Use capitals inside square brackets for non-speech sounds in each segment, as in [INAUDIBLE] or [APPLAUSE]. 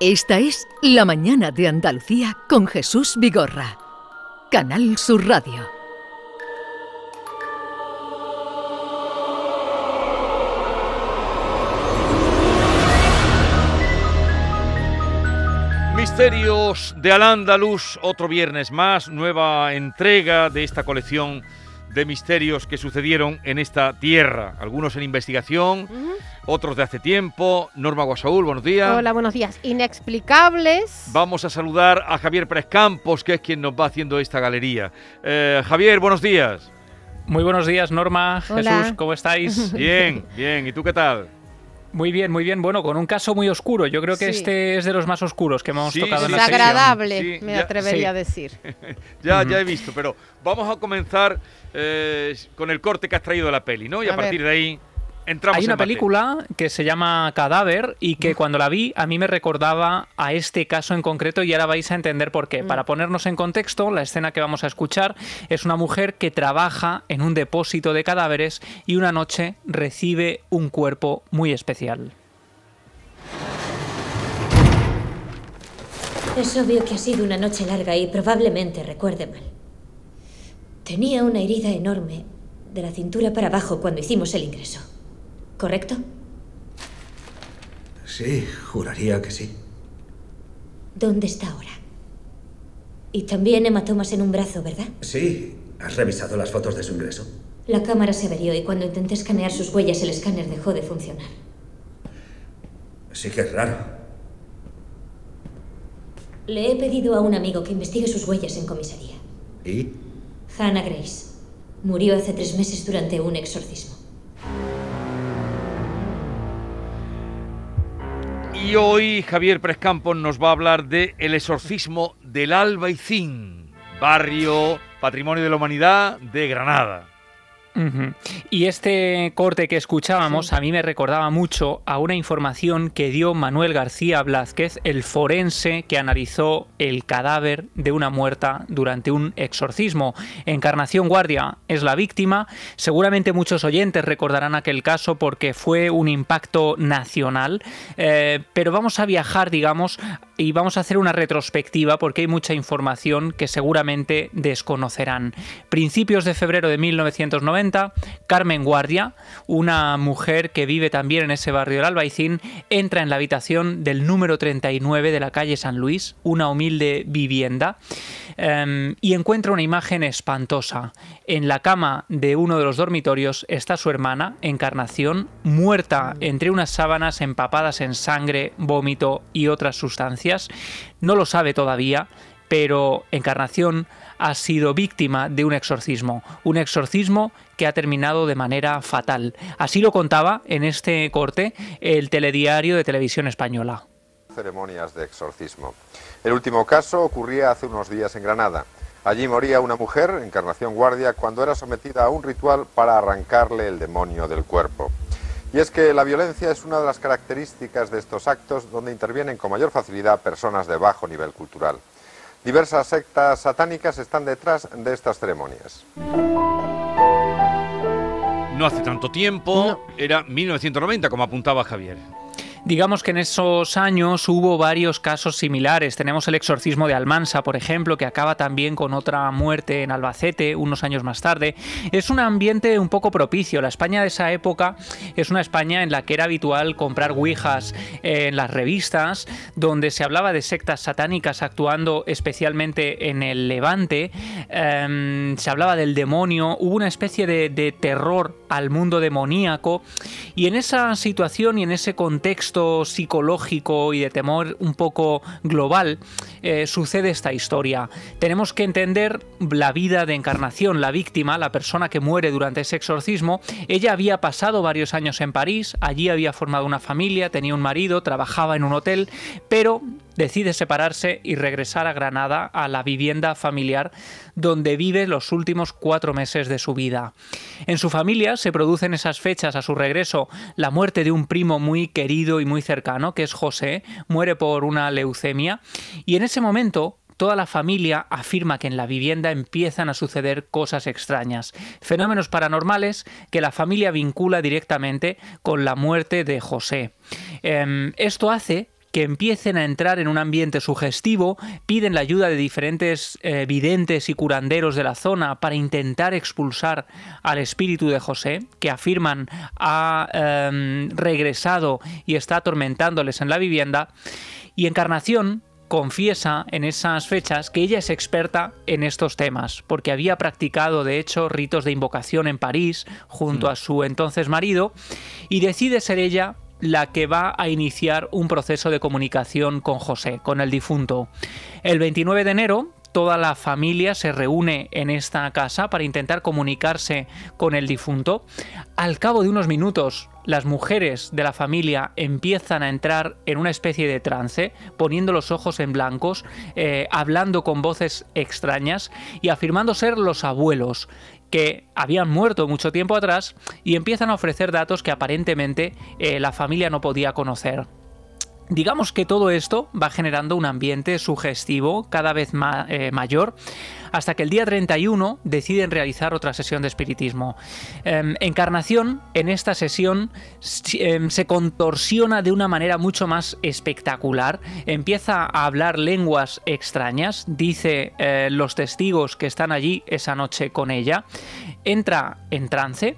Esta es La Mañana de Andalucía con Jesús Vigorra. Canal Sur Radio. Misterios de Al-Ándalus, otro viernes más, nueva entrega de esta colección de misterios que sucedieron en esta tierra. Algunos en investigación, otros de hace tiempo. Norma Guasaúl, buenos días. Hola, buenos días. Inexplicables. Vamos a saludar a Javier Pérez Campos, que es quien nos va haciendo esta galería. Eh, Javier, buenos días. Muy buenos días, Norma, Hola. Jesús, ¿cómo estáis? Bien, bien. ¿Y tú qué tal? Muy bien, muy bien. Bueno, con un caso muy oscuro. Yo creo que Sí. este es de los más oscuros que hemos Sí, tocado en la sección. Desagradable, Sí, me ya- atrevería sí. a decir. [LAUGHS] Ya, ya he visto, pero vamos a comenzar eh, con el corte que has traído de la peli, ¿no? Y a, A partir ver. de ahí entramos Hay una película que se llama Cadáver y que cuando la vi a mí me recordaba a este caso en concreto y ahora vais a entender por qué. Para ponernos en contexto, la escena que vamos a escuchar es una mujer que trabaja en un depósito de cadáveres y una noche recibe un cuerpo muy especial. Es obvio que ha sido una noche larga y probablemente recuerde mal. Tenía una herida enorme de la cintura para abajo cuando hicimos el ingreso. ¿Correcto? Sí, juraría que sí. ¿Dónde está ahora? Y también hematomas en un brazo, ¿verdad? Sí, ¿has revisado las fotos de su ingreso? La cámara se averió y cuando intenté escanear sus huellas el escáner dejó de funcionar. Sí que es raro. Le he pedido a un amigo que investigue sus huellas en comisaría. ¿Y? Hannah Grace. Murió hace tres meses durante un exorcismo. Y hoy Javier Pérez Campos nos va a hablar de El exorcismo del Albaicín, barrio Patrimonio de la Humanidad de Granada. Y este corte que escuchábamos a mí me recordaba mucho a una información que dio Manuel García Blázquez, el forense que analizó el cadáver de una muerta durante un exorcismo. Encarnación Guardia es la víctima. Seguramente muchos oyentes recordarán aquel caso porque fue un impacto nacional. Eh, pero vamos a viajar, digamos, y vamos a hacer una retrospectiva porque hay mucha información que seguramente desconocerán. Principios de febrero de 1990, Carmen Guardia, una mujer que vive también en ese barrio del Albaicín, entra en la habitación del número 39 de la calle San Luis, una humilde vivienda, em, y encuentra una imagen espantosa. En la cama de uno de los dormitorios está su hermana, Encarnación, muerta entre unas sábanas empapadas en sangre, vómito y otras sustancias. No lo sabe todavía, pero Encarnación ha sido víctima de un exorcismo, un exorcismo que ha terminado de manera fatal. Así lo contaba en este corte el telediario de televisión española. ceremonias de exorcismo. El último caso ocurría hace unos días en Granada. Allí moría una mujer, Encarnación Guardia, cuando era sometida a un ritual para arrancarle el demonio del cuerpo. Y es que la violencia es una de las características de estos actos donde intervienen con mayor facilidad personas de bajo nivel cultural. Diversas sectas satánicas están detrás de estas ceremonias. No hace tanto tiempo, era 1990, como apuntaba Javier. Digamos que en esos años hubo varios casos similares. Tenemos el exorcismo de Almansa, por ejemplo, que acaba también con otra muerte en Albacete unos años más tarde. Es un ambiente un poco propicio. La España de esa época es una España en la que era habitual comprar ouijas en las revistas, donde se hablaba de sectas satánicas actuando especialmente en el Levante. Em, se hablaba del demonio. Hubo una especie de, de terror al mundo demoníaco. Y en esa situación y en ese contexto psicológico y de temor un poco global, eh, sucede esta historia. Tenemos que entender la vida de Encarnación, la víctima, la persona que muere durante ese exorcismo. Ella había pasado varios años en París, allí había formado una familia, tenía un marido, trabajaba en un hotel, pero decide separarse y regresar a Granada, a la vivienda familiar donde vive los últimos cuatro meses de su vida. En su familia se producen esas fechas a su regreso la muerte de un primo muy querido y muy cercano, que es José, muere por una leucemia, y en ese momento toda la familia afirma que en la vivienda empiezan a suceder cosas extrañas, fenómenos paranormales que la familia vincula directamente con la muerte de José. Em, esto hace que empiecen a entrar en un ambiente sugestivo, piden la ayuda de diferentes eh, videntes y curanderos de la zona para intentar expulsar al espíritu de José, que afirman ha em, regresado y está atormentándoles en la vivienda. Y Encarnación confiesa en esas fechas que ella es experta en estos temas, porque había practicado de hecho ritos de invocación en París junto a su entonces marido, y decide ser ella la que va a iniciar un proceso de comunicación con José, con el difunto. El 29 de enero, toda la familia se reúne en esta casa para intentar comunicarse con el difunto. Al cabo de unos minutos, las mujeres de la familia empiezan a entrar en una especie de trance, poniendo los ojos en blancos, eh, hablando con voces extrañas y afirmando ser los abuelos que habían muerto mucho tiempo atrás y empiezan a ofrecer datos que aparentemente eh, la familia no podía conocer. Digamos que todo esto va generando un ambiente sugestivo cada vez eh, mayor hasta que el día 31 deciden realizar otra sesión de espiritismo. Em, Encarnación en esta sesión em, se contorsiona de una manera mucho más espectacular, empieza a hablar lenguas extrañas, dice eh, los testigos que están allí esa noche con ella, entra en trance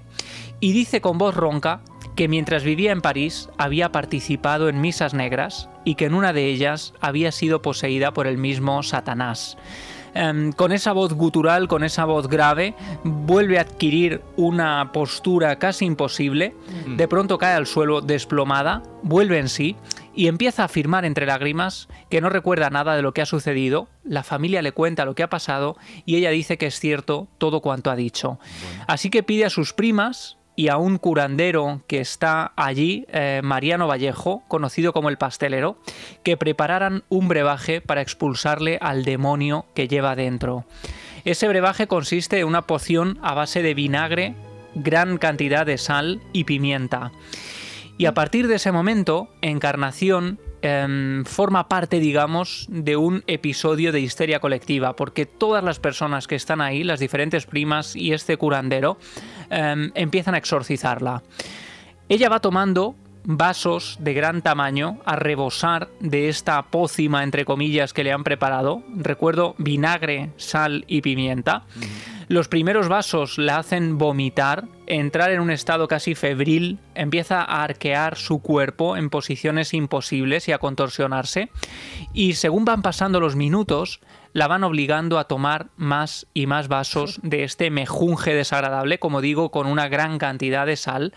y dice con voz ronca que mientras vivía en París había participado en misas negras y que en una de ellas había sido poseída por el mismo Satanás. Em, con esa voz gutural, con esa voz grave, vuelve a adquirir una postura casi imposible, mm. de pronto cae al suelo desplomada, vuelve en sí y empieza a afirmar entre lágrimas que no recuerda nada de lo que ha sucedido, la familia le cuenta lo que ha pasado y ella dice que es cierto todo cuanto ha dicho. Así que pide a sus primas, y a un curandero que está allí, eh, Mariano Vallejo, conocido como el pastelero, que prepararan un brebaje para expulsarle al demonio que lleva dentro. Ese brebaje consiste en una poción a base de vinagre, gran cantidad de sal y pimienta. Y a partir de ese momento, Encarnación Em, forma parte, digamos, de un episodio de histeria colectiva, porque todas las personas que están ahí, las diferentes primas y este curandero, em, empiezan a exorcizarla. Ella va tomando vasos de gran tamaño a rebosar de esta pócima, entre comillas, que le han preparado. Recuerdo vinagre, sal y pimienta. Los primeros vasos la hacen vomitar, entrar en un estado casi febril, empieza a arquear su cuerpo en posiciones imposibles y a contorsionarse, y según van pasando los minutos, la van obligando a tomar más y más vasos de este mejunje desagradable, como digo, con una gran cantidad de sal.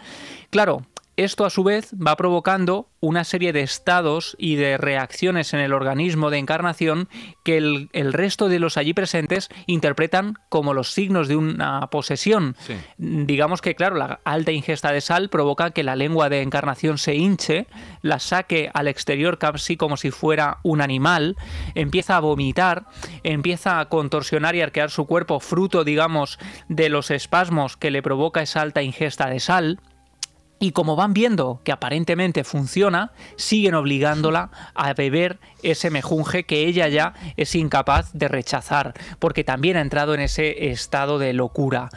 Claro, esto a su vez va provocando una serie de estados y de reacciones en el organismo de encarnación que el, resto de los allí presentes interpretan como los signos de una posesión. Digamos que, claro, la alta ingesta de sal provoca que la lengua de encarnación se hinche, la saque al exterior casi como si fuera un animal, empieza a vomitar, empieza a contorsionar y arquear su cuerpo fruto, digamos, de los espasmos que le provoca esa alta ingesta de sal. Y como van viendo que aparentemente funciona, siguen obligándola a beber ese mejunje que ella ya es incapaz de rechazar, porque también ha entrado en ese estado de locura.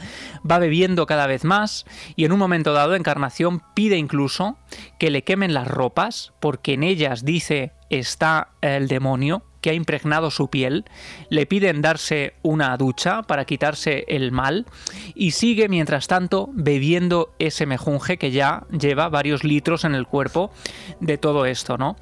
Va bebiendo cada vez más y en un momento dado Encarnación pide incluso que le quemen las ropas, porque en ellas dice está el demonio que ha impregnado su piel, le piden darse una ducha para quitarse el mal y sigue mientras tanto bebiendo ese mejunje que ya lleva varios litros en el cuerpo de todo esto, ¿no?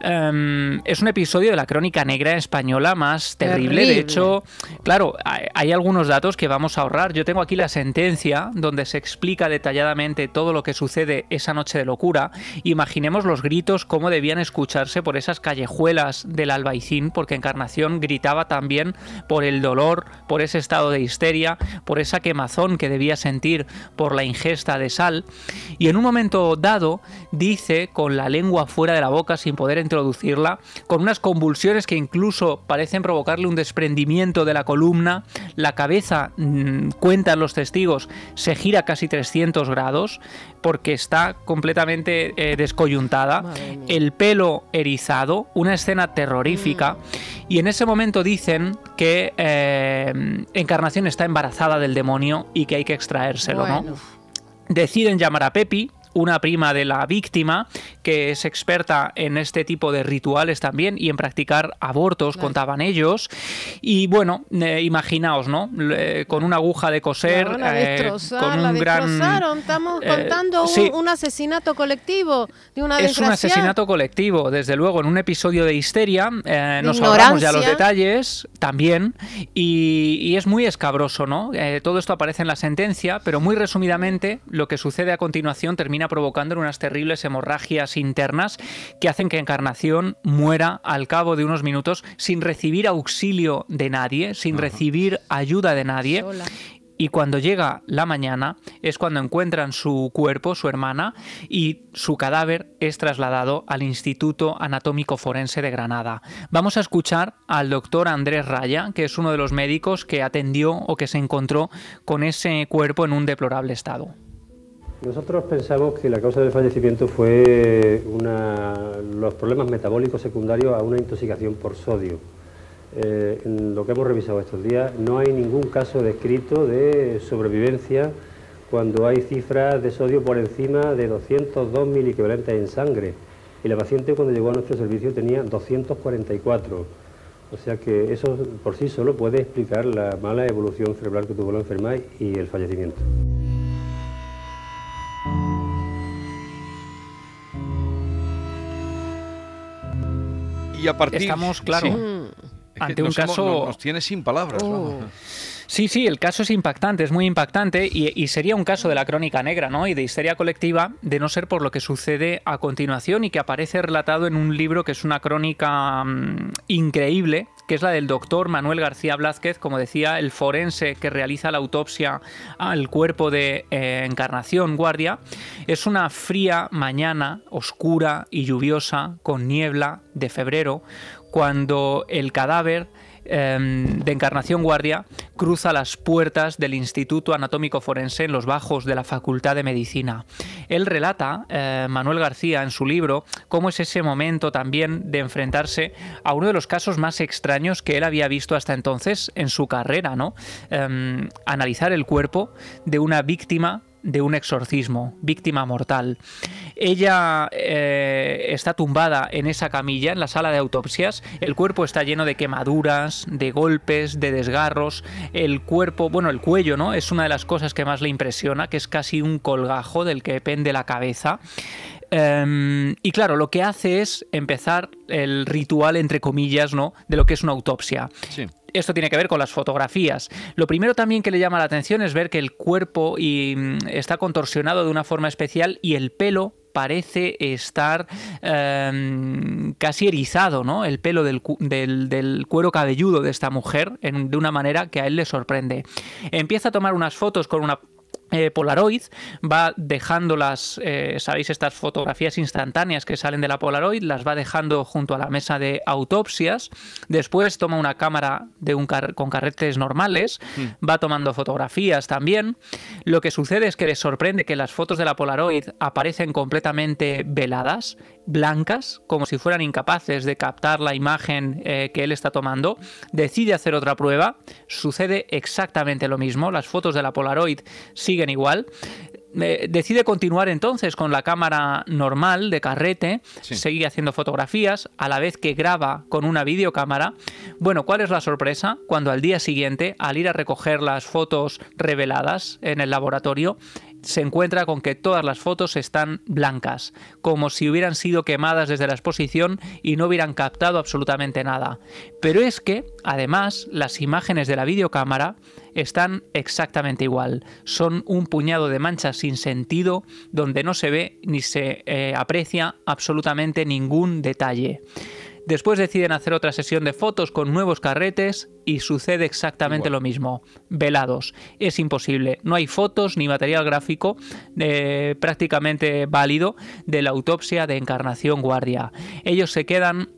Em, es un episodio de la crónica negra española más terrible. De hecho, claro, hay, algunos datos que vamos a ahorrar. Yo tengo aquí la sentencia donde se explica detalladamente todo lo que sucede esa noche de locura. Imaginemos los gritos, cómo debían escucharse por esas callejuelas del albaicín porque Encarnación gritaba también por el dolor, por ese estado de histeria, por esa quemazón que debía sentir por la ingesta de sal. Y en un momento dado dice, con la lengua fuera de la boca sin poder introducirla, con unas convulsiones que incluso parecen provocarle un desprendimiento de la columna, la cabeza, mm, cuentan los testigos, se gira casi 300 grados porque está completamente eh, descoyuntada, el pelo erizado, una escena terrorífica. Y en ese momento dicen que eh, Encarnación está embarazada del demonio y que hay que extraérselo, ¿no? Deciden llamar a Pepi, una prima de la víctima que es experta en este tipo de rituales también y en practicar abortos, contaban ellos. Y bueno, eh, imaginaos, ¿no? Eh, con una aguja de coser, eh, con un gran... Estamos contando un, asesinato colectivo de una Es un asesinato colectivo, desde luego, en un episodio de histeria. nos ahorramos ya los detalles también y, es muy escabroso, ¿no? todo esto aparece en la sentencia, pero muy resumidamente lo que sucede a continuación termina provocando unas terribles hemorragias internas que hacen que Encarnación muera al cabo de unos minutos sin recibir auxilio de nadie, sin recibir ayuda de nadie. Y cuando llega la mañana es cuando encuentran su cuerpo, su hermana, y su cadáver es trasladado al Instituto Anatómico Forense de Granada. Vamos a escuchar al doctor Andrés Raya, que es uno de los médicos que atendió o que se encontró con ese cuerpo en un deplorable estado. Nosotros pensamos que la causa del fallecimiento fue los problemas metabólicos secundarios a una intoxicación por sodio. Eh, en lo que hemos revisado estos días no hay ningún caso descrito de sobrevivencia cuando hay cifras de sodio por encima de 202 miliequivalentes en sangre. Y la paciente cuando llegó a nuestro servicio tenía 244. O sea que eso por sí solo puede explicar la mala evolución cerebral que tuvo la enferma y el fallecimiento. Y a partir... Estamos, claro, ante un caso... nos, tiene sin palabras. Oh. Sí, sí, el caso es impactante, es muy impactante y, sería un caso de la crónica negra, ¿no? Y de histeria colectiva, de no ser por lo que sucede a continuación y que aparece relatado en un libro que es una crónica mm, increíble, que es la del doctor Manuel García Blázquez, como decía, el forense que realiza la autopsia al cuerpo de eh, Encarnación Guardia. Es una fría mañana, oscura y lluviosa, con niebla de febrero, cuando el cadáver Em, de Encarnación Guardia cruza las puertas del Instituto Anatómico Forense en los bajos de la Facultad de Medicina. Él relata, eh, Manuel García, en su libro, cómo es ese momento también de enfrentarse a uno de los casos más extraños que él había visto hasta entonces en su carrera, ¿no? Em, analizar el cuerpo de una víctima de un exorcismo, víctima mortal. Ella eh, está tumbada en esa camilla, en la sala de autopsias. El cuerpo está lleno de quemaduras, de golpes, de desgarros. El cuerpo, bueno, el cuello, ¿no? Es una de las cosas que más le impresiona, que es casi un colgajo del que pende la cabeza. Em, y claro, lo que hace es empezar el ritual, entre comillas, ¿no? De lo que es una autopsia. Esto tiene que ver con las fotografías. Lo primero también que le llama la atención es ver que el cuerpo mm, está contorsionado de una forma especial y el pelo parece estar em, casi erizado, ¿no? El pelo del, cuero cabelludo de esta mujer de una manera que a él le sorprende. Empieza a tomar unas fotos con una eh, Polaroid va dejando las, eh, sabéis, estas fotografías instantáneas que salen de la Polaroid, las va dejando junto a la mesa de autopsias. Después toma una cámara de un con carretes normales, mm. va tomando fotografías también. Lo que sucede es que le sorprende que las fotos de la Polaroid aparecen completamente veladas blancas, como si fueran incapaces de captar la imagen eh, que él está tomando, decide hacer otra prueba, sucede exactamente lo mismo, las fotos de la Polaroid siguen igual, eh, decide continuar entonces con la cámara normal de carrete, sigue haciendo fotografías, a la vez que graba con una videocámara. Bueno, ¿cuál es la sorpresa? Cuando al día siguiente, al ir a recoger las fotos reveladas en el laboratorio, se encuentra con que todas las fotos están blancas, como si hubieran sido quemadas desde la exposición y no hubieran captado absolutamente nada. Pero es que, además, las imágenes de la videocámara están exactamente igual. Son un puñado de manchas sin sentido donde no se ve ni se eh, aprecia absolutamente ningún detalle. Después deciden hacer otra sesión de fotos con nuevos carretes y sucede exactamente lo mismo. Velados. Es imposible. No hay fotos ni material gráfico eh, prácticamente válido de la autopsia de Encarnación Guardia. Ellos se quedan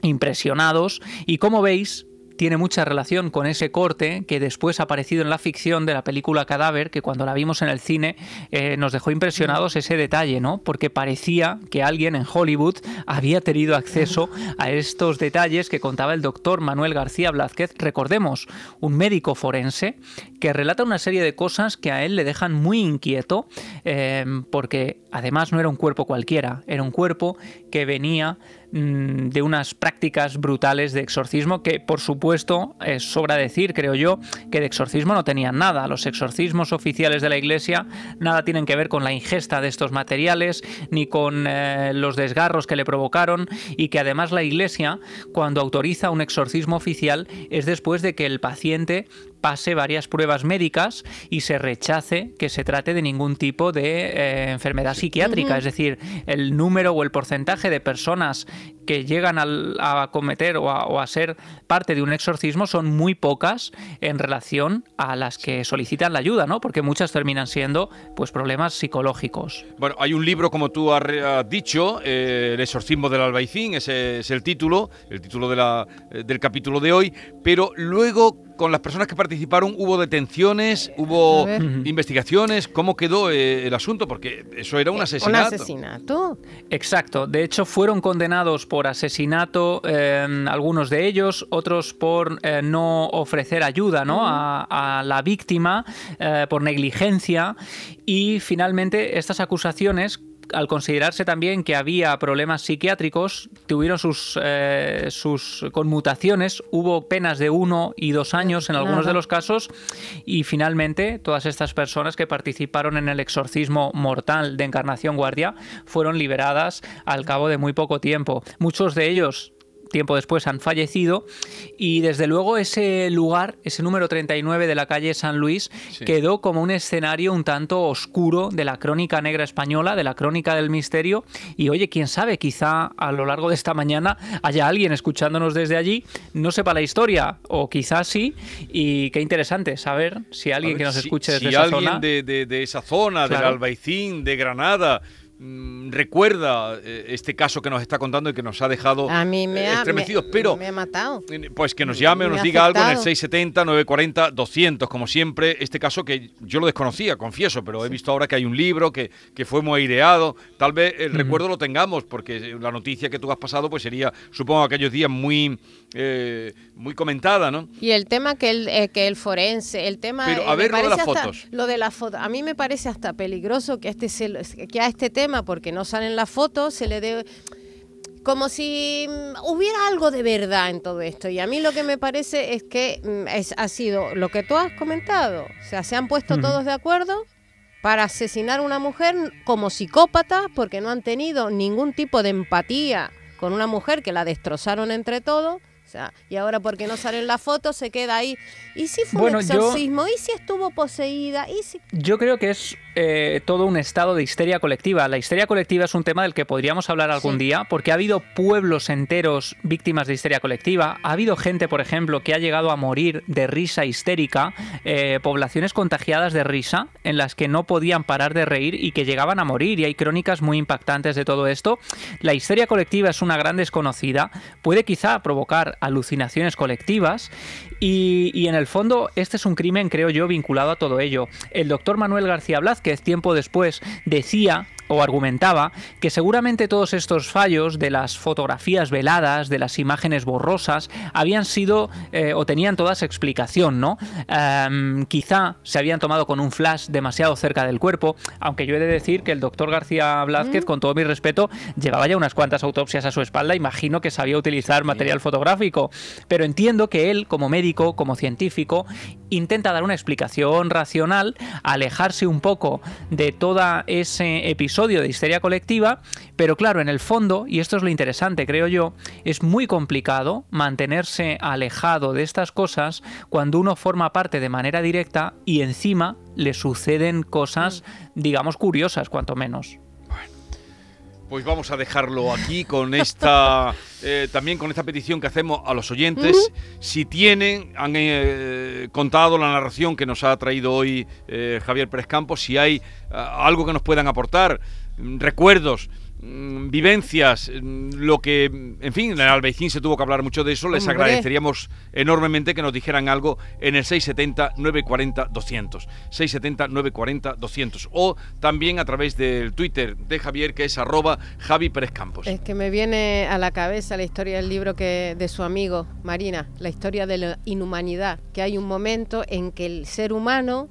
impresionados y como veis tiene mucha relación con ese corte que después ha aparecido en la ficción de la película Cadáver, que cuando la vimos en el cine eh, nos dejó impresionados ese detalle, ¿no? Porque parecía que alguien en Hollywood había tenido acceso a estos detalles que contaba el doctor Manuel García Blázquez, recordemos, un médico forense que relata una serie de cosas que a él le dejan muy inquieto, eh, porque además no era un cuerpo cualquiera, era un cuerpo que venía Mm, de unas prácticas brutales de exorcismo que, por supuesto, es sobra decir, creo yo, que de exorcismo no tenían nada. Los exorcismos oficiales de la Iglesia nada tienen que ver con la ingesta de estos materiales ni con eh, los desgarros que le provocaron y que además la Iglesia, cuando autoriza un exorcismo oficial, es después de que el paciente pase varias pruebas médicas y se rechace que se trate de ningún tipo de eh, enfermedad psiquiátrica. Es decir, el número o el porcentaje de personas que llegan a, cometer o a, ser parte de un exorcismo son muy pocas en relación a las que solicitan la ayuda, ¿no? Porque muchas terminan siendo pues problemas psicológicos. Bueno, hay un libro, como tú has dicho, eh, El exorcismo del albaicín, ese es el título, el título de la, eh, del capítulo de hoy, pero luego con las personas que participaron hubo detenciones, hubo investigaciones, ¿cómo quedó eh, el asunto? Porque eso era un asesinato. Un asesinato. Exacto, de hecho fueron condenados por asesinato eh, algunos de ellos, otros por eh, no ofrecer ayuda ¿no? a, la víctima, por negligencia y finalmente estas acusaciones al considerarse también que había problemas psiquiátricos, tuvieron sus, eh, sus conmutaciones, hubo penas de uno y dos años en algunos de los casos, y finalmente todas estas personas que participaron en el exorcismo mortal de Encarnación Guardia fueron liberadas al cabo de muy poco tiempo. Muchos de ellos tiempo después han fallecido. Y desde luego ese lugar, ese número 39 de la calle San Luis, quedó como un escenario un tanto oscuro de la crónica negra española, de la crónica del misterio. Y oye, quién sabe, quizá a lo largo de esta mañana haya alguien escuchándonos desde allí, no sepa la historia o quizás sí. Y qué interesante saber si alguien que nos escuche desde esa alguien zona... De, de, esa zona, del Albaicín, de Granada, recuerda eh, este caso que nos está contando y que nos ha dejado a mí me eh, estremecidos, pero me ha matado. Pues que nos llame o nos diga algo en el 670 940 200, como siempre, este caso que yo lo desconocía, confieso, pero he visto ahora que hay un libro que, que fue muy aireado, tal vez el recuerdo lo tengamos porque la noticia que tú has pasado pues sería, supongo, aquellos días muy eh, muy comentada, ¿no? Y el tema que el, que el forense, el tema Pero a ver lo de las fotos. Lo de las fotos, a mí me parece hasta peligroso que este que a este tema porque no salen las fotos, se le dé como si mm, hubiera algo de verdad en todo esto. Y a mí lo que me parece es que mm, es, ha sido lo que tú has comentado. O sea, se han puesto todos de acuerdo para asesinar a una mujer como psicópata porque no han tenido ningún tipo de empatía con una mujer que la destrozaron entre todos. Sea, y ahora porque no salen las fotos se queda ahí. ¿Y si fue un exorcismo? ¿Y si estuvo poseída? ¿Y si... Yo creo que es eh, todo un estado de histeria colectiva. La histeria colectiva es un tema del que podríamos hablar algún día, porque ha habido pueblos enteros víctimas de histeria colectiva. Ha habido gente, por ejemplo, que ha llegado a morir de risa histérica, eh, poblaciones contagiadas de risa, en las que no podían parar de reír y que llegaban a morir. Y hay crónicas muy impactantes de todo esto. La histeria colectiva es una gran desconocida, puede quizá provocar alucinaciones colectivas y, en el fondo este es un crimen, creo yo, vinculado a todo ello. El doctor Manuel García Blázquez, tiempo después, decía o argumentaba que seguramente todos estos fallos de las fotografías veladas, de las imágenes borrosas, habían sido eh, o tenían todas explicación, ¿no? Em, quizá se habían tomado con un flash demasiado cerca del cuerpo, aunque yo he de decir que el doctor García Blázquez, mm. con todo mi respeto, llevaba ya unas cuantas autopsias a su espalda, imagino que sabía utilizar material fotográfico, pero entiendo que él, como médico, como científico, intenta dar una explicación racional, alejarse un poco de todo ese episodio de histeria colectiva, pero claro, en el fondo, y esto es lo interesante, creo yo, es muy complicado mantenerse alejado de estas cosas cuando uno forma parte de manera directa y encima le suceden cosas, digamos, curiosas, cuanto menos. Pues vamos a dejarlo aquí con esta [LAUGHS] eh, también con esta petición que hacemos a los oyentes. Si tienen, han eh, contado la narración que nos ha traído hoy eh, Javier Pérez Campos, si hay algo que nos puedan aportar, recuerdos mm, vivencias, mm, lo que, en fin, en el Albaicín se tuvo que hablar mucho de eso, les Hombre. agradeceríamos enormemente que nos dijeran algo en el 670-940-200. 670-940-200. O también a través del Twitter de Javier, que es arroba Javi Pérez Campos. Es que me viene a la cabeza la historia del libro que de su amigo Marina, la historia de la inhumanidad, que hay un momento en que el ser humano,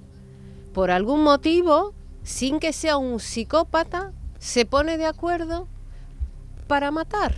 por algún motivo, sin que sea un psicópata, se pone de acuerdo para matar.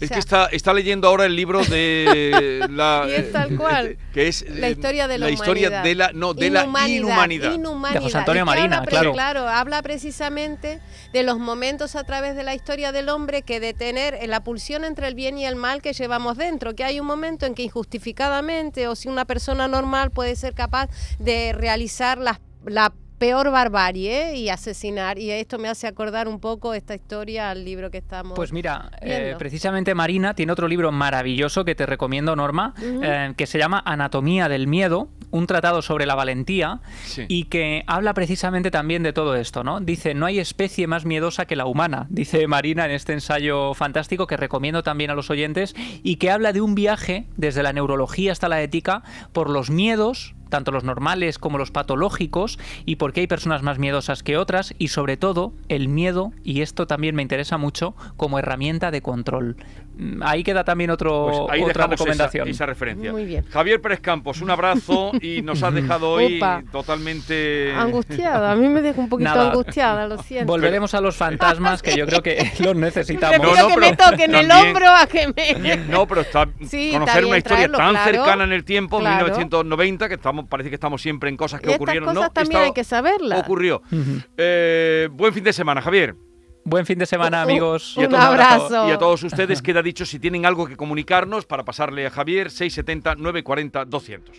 Es O sea, que está, está leyendo ahora el libro de [LAUGHS] la Y es tal cual. que es la eh, historia de la, historia humanidad. de la no de la inhumanidad. inhumanidad. De José Antonio ¿Y qué Marina, habla claro. Claro, habla precisamente de los momentos a través de la historia del hombre que de tener la pulsión entre el bien y el mal que llevamos dentro, que hay un momento en que injustificadamente o si una persona normal puede ser capaz de realizar la, la peor barbarie y asesinar. Y esto me hace acordar un poco esta historia al libro que estamos Pues mira, eh, precisamente Marina tiene otro libro maravilloso que te recomiendo, Norma, eh, que se llama Anatomía del Miedo, un tratado sobre la valentía Sí. y que habla precisamente también de todo esto, ¿no? Dice, no hay especie más miedosa que la humana, [LAUGHS] dice Marina en este ensayo fantástico que recomiendo también a los oyentes y que habla de un viaje desde la neurología hasta la ética por los miedos tanto los normales como los patológicos, y por qué hay personas más miedosas que otras, y sobre todo el miedo, y esto también me interesa mucho, como herramienta de control. Mm, Ahí queda también otro, Pues ahí otra esa, recomendación. esa referencia. Muy bien. Javier Pérez Campos, un abrazo y nos has dejado hoy totalmente Angustiada, a mí me deja un poquito Nada. angustiada, lo siento. Volveremos a los fantasmas, que yo creo que [LAUGHS] los necesitamos. No, no, que me pero toquen el también- hombro a que me... No, pero está Sí, está conocer una bien historia traerlo, tan claro, cercana en el tiempo, claro. 1990, que estamos, parece que estamos siempre en cosas que Y estas ocurrieron. cosas no, también Esta hay que saberlas. Ocurrió. Eh, buen fin de semana, Javier. Buen fin de semana, Un- amigos. un a todos- abrazo. Y a todos ustedes queda dicho si tienen algo que comunicarnos para pasarle a Javier 670 940 200.